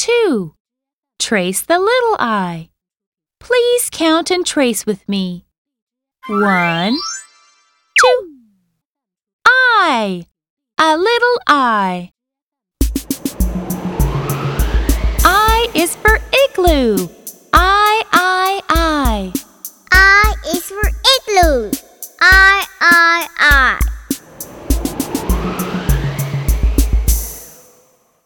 two. Trace the little I. Please count and trace with me. One, two. I, a little I. I is for igloo.